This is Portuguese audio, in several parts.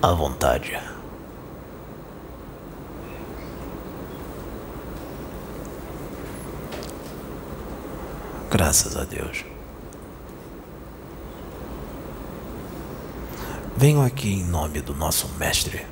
À vontade. Graças a Deus. Venho aqui em nome do nosso Mestre.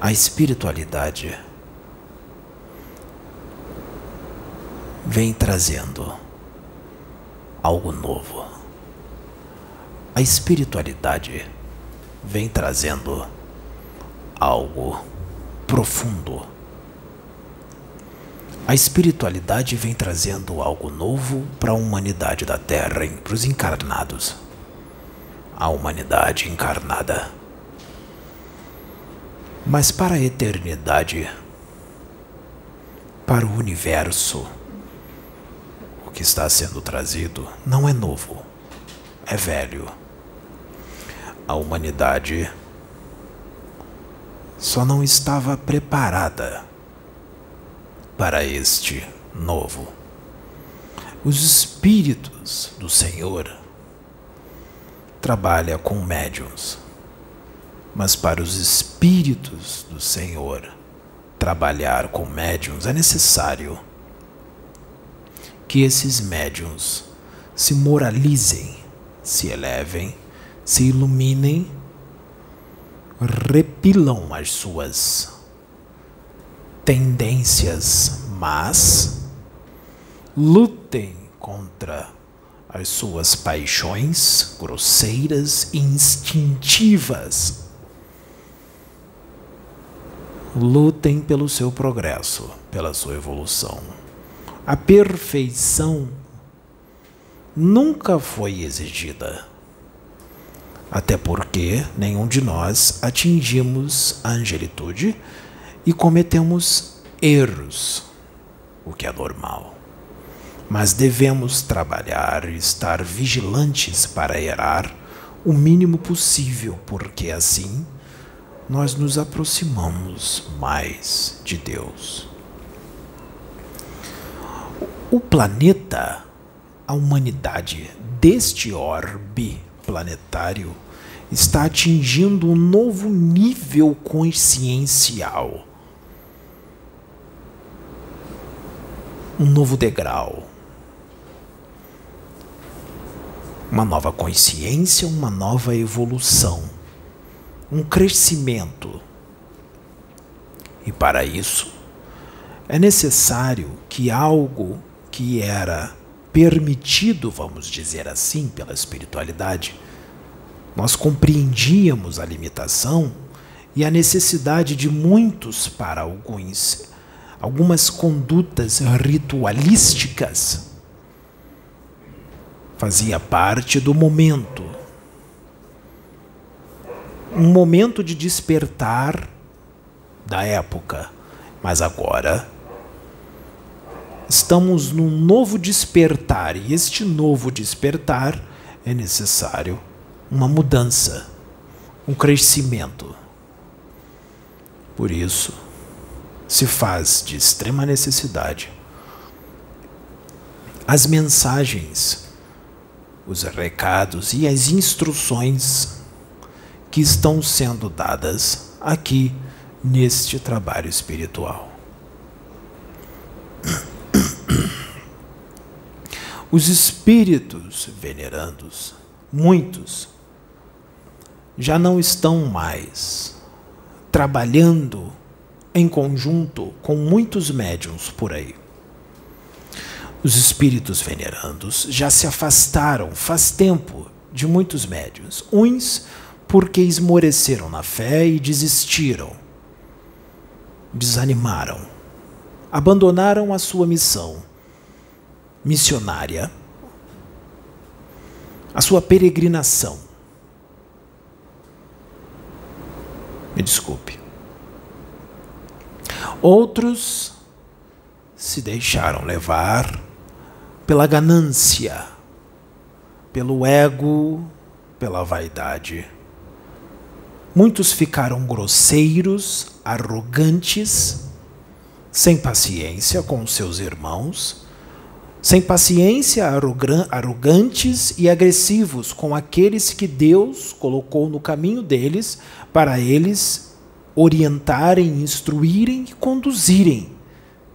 A espiritualidade vem trazendo algo novo. A espiritualidade vem trazendo algo profundo. A espiritualidade vem trazendo algo novo para a humanidade da Terra, para os encarnados. A humanidade encarnada. Mas para a eternidade, para o universo, que está sendo trazido não é novo, é velho. A humanidade só não estava preparada para este novo. Os espíritos do Senhor trabalham com médiums, mas para os espíritos do Senhor trabalhar com médiums é necessário que esses médiums se moralizem, se elevem, se iluminem, repilam as suas tendências mas lutem contra as suas paixões grosseiras e instintivas. Lutem pelo seu progresso, pela sua evolução. A perfeição nunca foi exigida. Até porque nenhum de nós atingimos a angelitude e cometemos erros, o que é normal. Mas devemos trabalhar e estar vigilantes para errar o mínimo possível, porque assim nós nos aproximamos mais de Deus. O planeta, a humanidade deste orbe planetário, está atingindo um novo nível consciencial um novo degrau. Uma nova consciência, uma nova evolução, um crescimento. E para isso, é necessário que algo que era permitido, vamos dizer assim, pela espiritualidade, nós compreendíamos a limitação e a necessidade de muitos para alguns algumas condutas ritualísticas fazia parte do momento. Um momento de despertar da época. Mas agora estamos num novo despertar e este novo despertar é necessário uma mudança, um crescimento. Por isso, se faz de extrema necessidade. As mensagens, os recados e as instruções que estão sendo dadas aqui neste trabalho espiritual. Os espíritos venerandos, muitos, já não estão mais trabalhando em conjunto com muitos médiums por aí. Os espíritos venerandos já se afastaram faz tempo de muitos médiums, uns porque esmoreceram na fé e desistiram, desanimaram, abandonaram a sua missão missionária, a sua peregrinação. Me desculpe. Outros se deixaram levar pela ganância, pelo ego, pela vaidade. Muitos ficaram grosseiros, arrogantes, sem paciência com seus irmãos, sem paciência, arrogantes e agressivos com aqueles que Deus colocou no caminho deles para eles orientarem, instruírem e conduzirem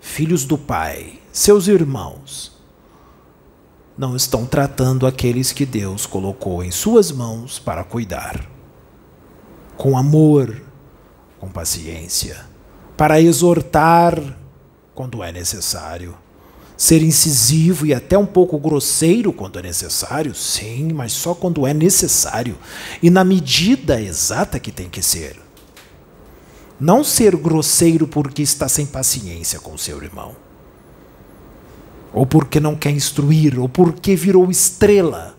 filhos do Pai, seus irmãos. Não estão tratando aqueles que Deus colocou em suas mãos para cuidar. Com amor, com paciência, para exortar quando é necessário ser incisivo e até um pouco grosseiro quando é necessário, sim, mas só quando é necessário. E na medida exata que tem que ser. Não ser grosseiro porque está sem paciência com seu irmão, ou porque não quer instruir, ou porque virou estrela.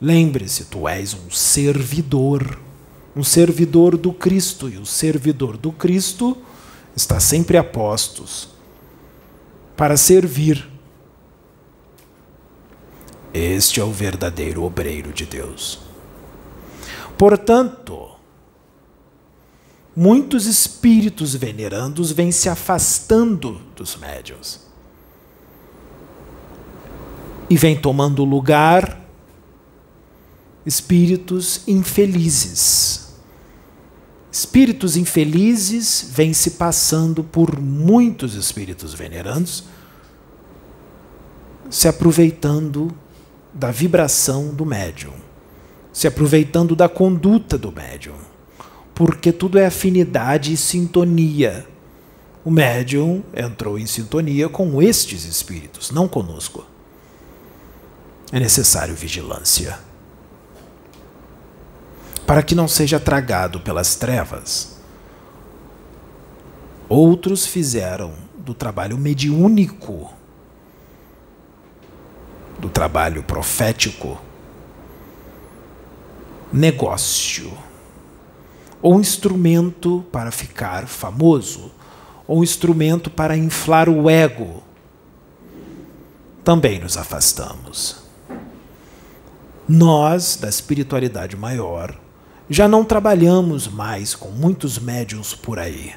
Lembre-se, tu és um servidor, um servidor do Cristo, e o servidor do Cristo está sempre a postos para servir. Este é o verdadeiro obreiro de Deus. Portanto, muitos espíritos venerandos vêm se afastando dos médiuns e vêm tomando lugar espíritos infelizes Espíritos infelizes vêm se passando por muitos espíritos venerandos, se aproveitando da vibração do médium, se aproveitando da conduta do médium, porque tudo é afinidade e sintonia. O médium entrou em sintonia com estes espíritos, não conosco. É necessário vigilância para que não seja tragado pelas trevas. Outros fizeram do trabalho mediúnico, do trabalho profético, negócio, ou instrumento para ficar famoso, ou instrumento para inflar o ego. Também nos afastamos. Nós, da espiritualidade maior, já não trabalhamos mais com muitos médiums por aí.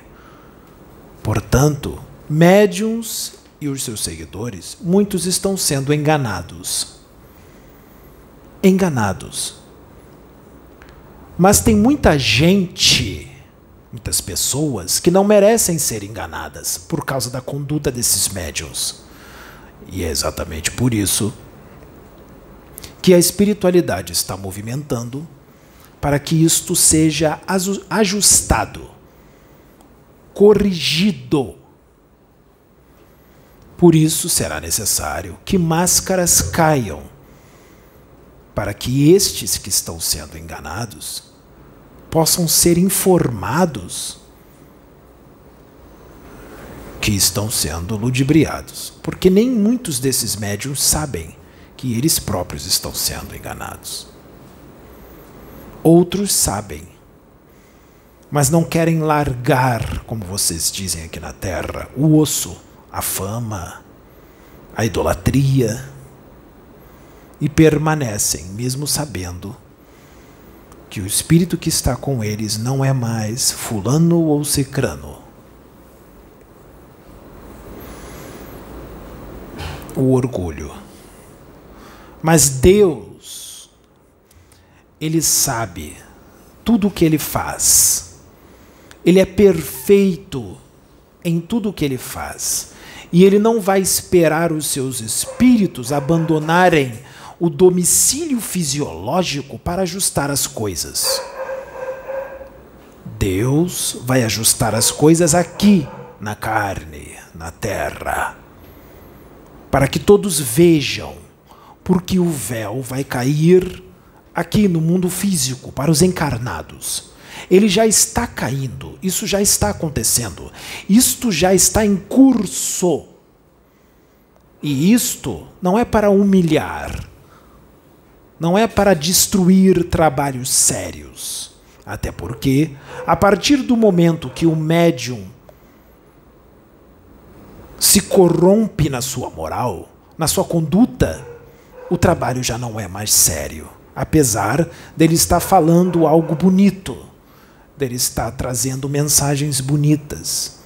Portanto, médiums e os seus seguidores, muitos estão sendo enganados. Enganados. Mas tem muita gente, muitas pessoas, que não merecem ser enganadas por causa da conduta desses médiums. E é exatamente por isso que a espiritualidade está movimentando para que isto seja ajustado, corrigido. Por isso será necessário que máscaras caiam, para que estes que estão sendo enganados possam ser informados que estão sendo ludibriados, porque nem muitos desses médiums sabem que eles próprios estão sendo enganados. Outros sabem, mas não querem largar, como vocês dizem aqui na terra, o osso, a fama, a idolatria, e permanecem, mesmo sabendo que o espírito que está com eles não é mais fulano ou cicrano. O orgulho. Mas Deus ele sabe tudo o que ele faz. Ele é perfeito em tudo o que ele faz. E ele não vai esperar os seus espíritos abandonarem o domicílio fisiológico para ajustar as coisas. Deus vai ajustar as coisas aqui, na carne, na terra, para que todos vejam, porque o véu vai cair aqui no mundo físico, para os encarnados. Ele já está caindo, isso já está acontecendo, isto já está em curso. E isto não é para humilhar, não é para destruir trabalhos sérios. Até porque, a partir do momento que o médium se corrompe na sua moral, na sua conduta, o trabalho já não é mais sério apesar dele estar falando algo bonito, dele estar trazendo mensagens bonitas.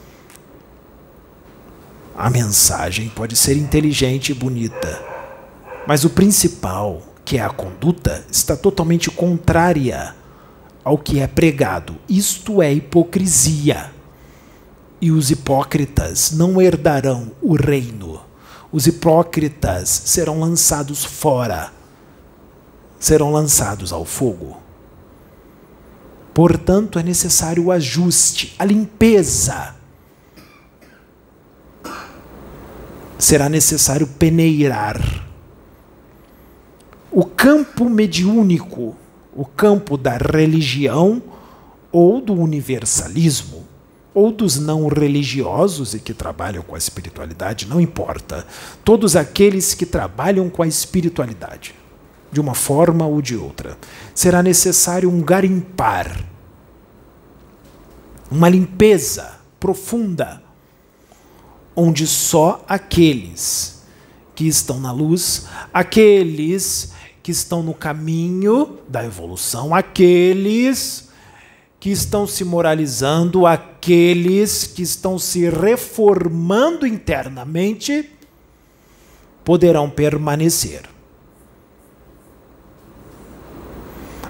A mensagem pode ser inteligente e bonita, mas o principal, que é a conduta, está totalmente contrária ao que é pregado. Isto é hipocrisia. E os hipócritas não herdarão o reino. Os hipócritas serão lançados fora, serão lançados ao fogo. Portanto, é necessário o ajuste, a limpeza. Será necessário peneirar. O campo mediúnico, o campo da religião ou do universalismo, ou dos não religiosos e que trabalham com a espiritualidade, não importa. Todos aqueles que trabalham com a espiritualidade de uma forma ou de outra. Será necessário um garimpar, uma limpeza profunda, onde só aqueles que estão na luz, aqueles que estão no caminho da evolução, aqueles que estão se moralizando, aqueles que estão se reformando internamente, poderão permanecer.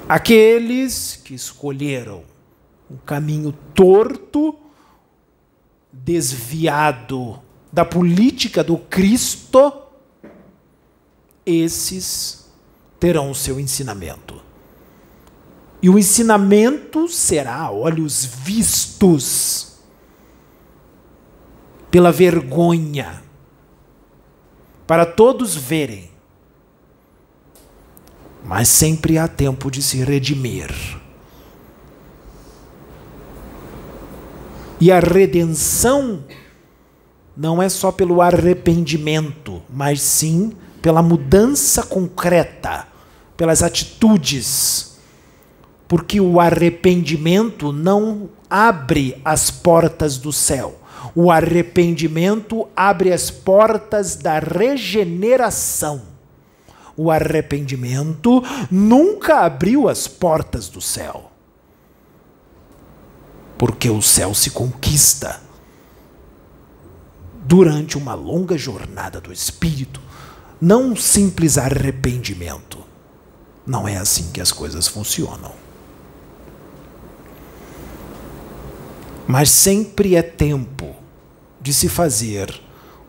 Aqueles que escolheram um caminho torto, desviado da política do Cristo, esses terão o seu ensinamento. E o ensinamento será olhos vistos pela vergonha, para todos verem mas sempre há tempo de se redimir. E a redenção não é só pelo arrependimento, mas sim pela mudança concreta, pelas atitudes. Porque o arrependimento não abre as portas do céu. O arrependimento abre as portas da regeneração o arrependimento nunca abriu as portas do céu. Porque o céu se conquista durante uma longa jornada do espírito, não um simples arrependimento. Não é assim que as coisas funcionam. Mas sempre é tempo de se fazer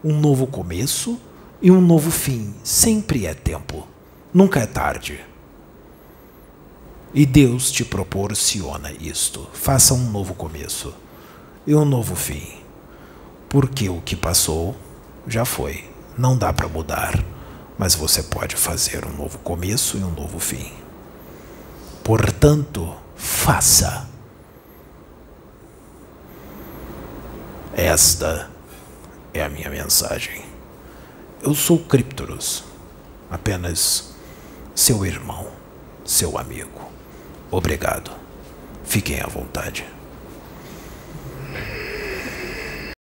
um novo começo e um novo fim. Sempre é tempo, nunca é tarde. E Deus te proporciona isto. Faça um novo começo e um novo fim. Porque o que passou já foi. Não dá para mudar, mas você pode fazer um novo começo e um novo fim. Portanto, faça. Esta é a minha mensagem. Eu sou Criptoros, apenas seu irmão, seu amigo. Obrigado. Fiquem à vontade.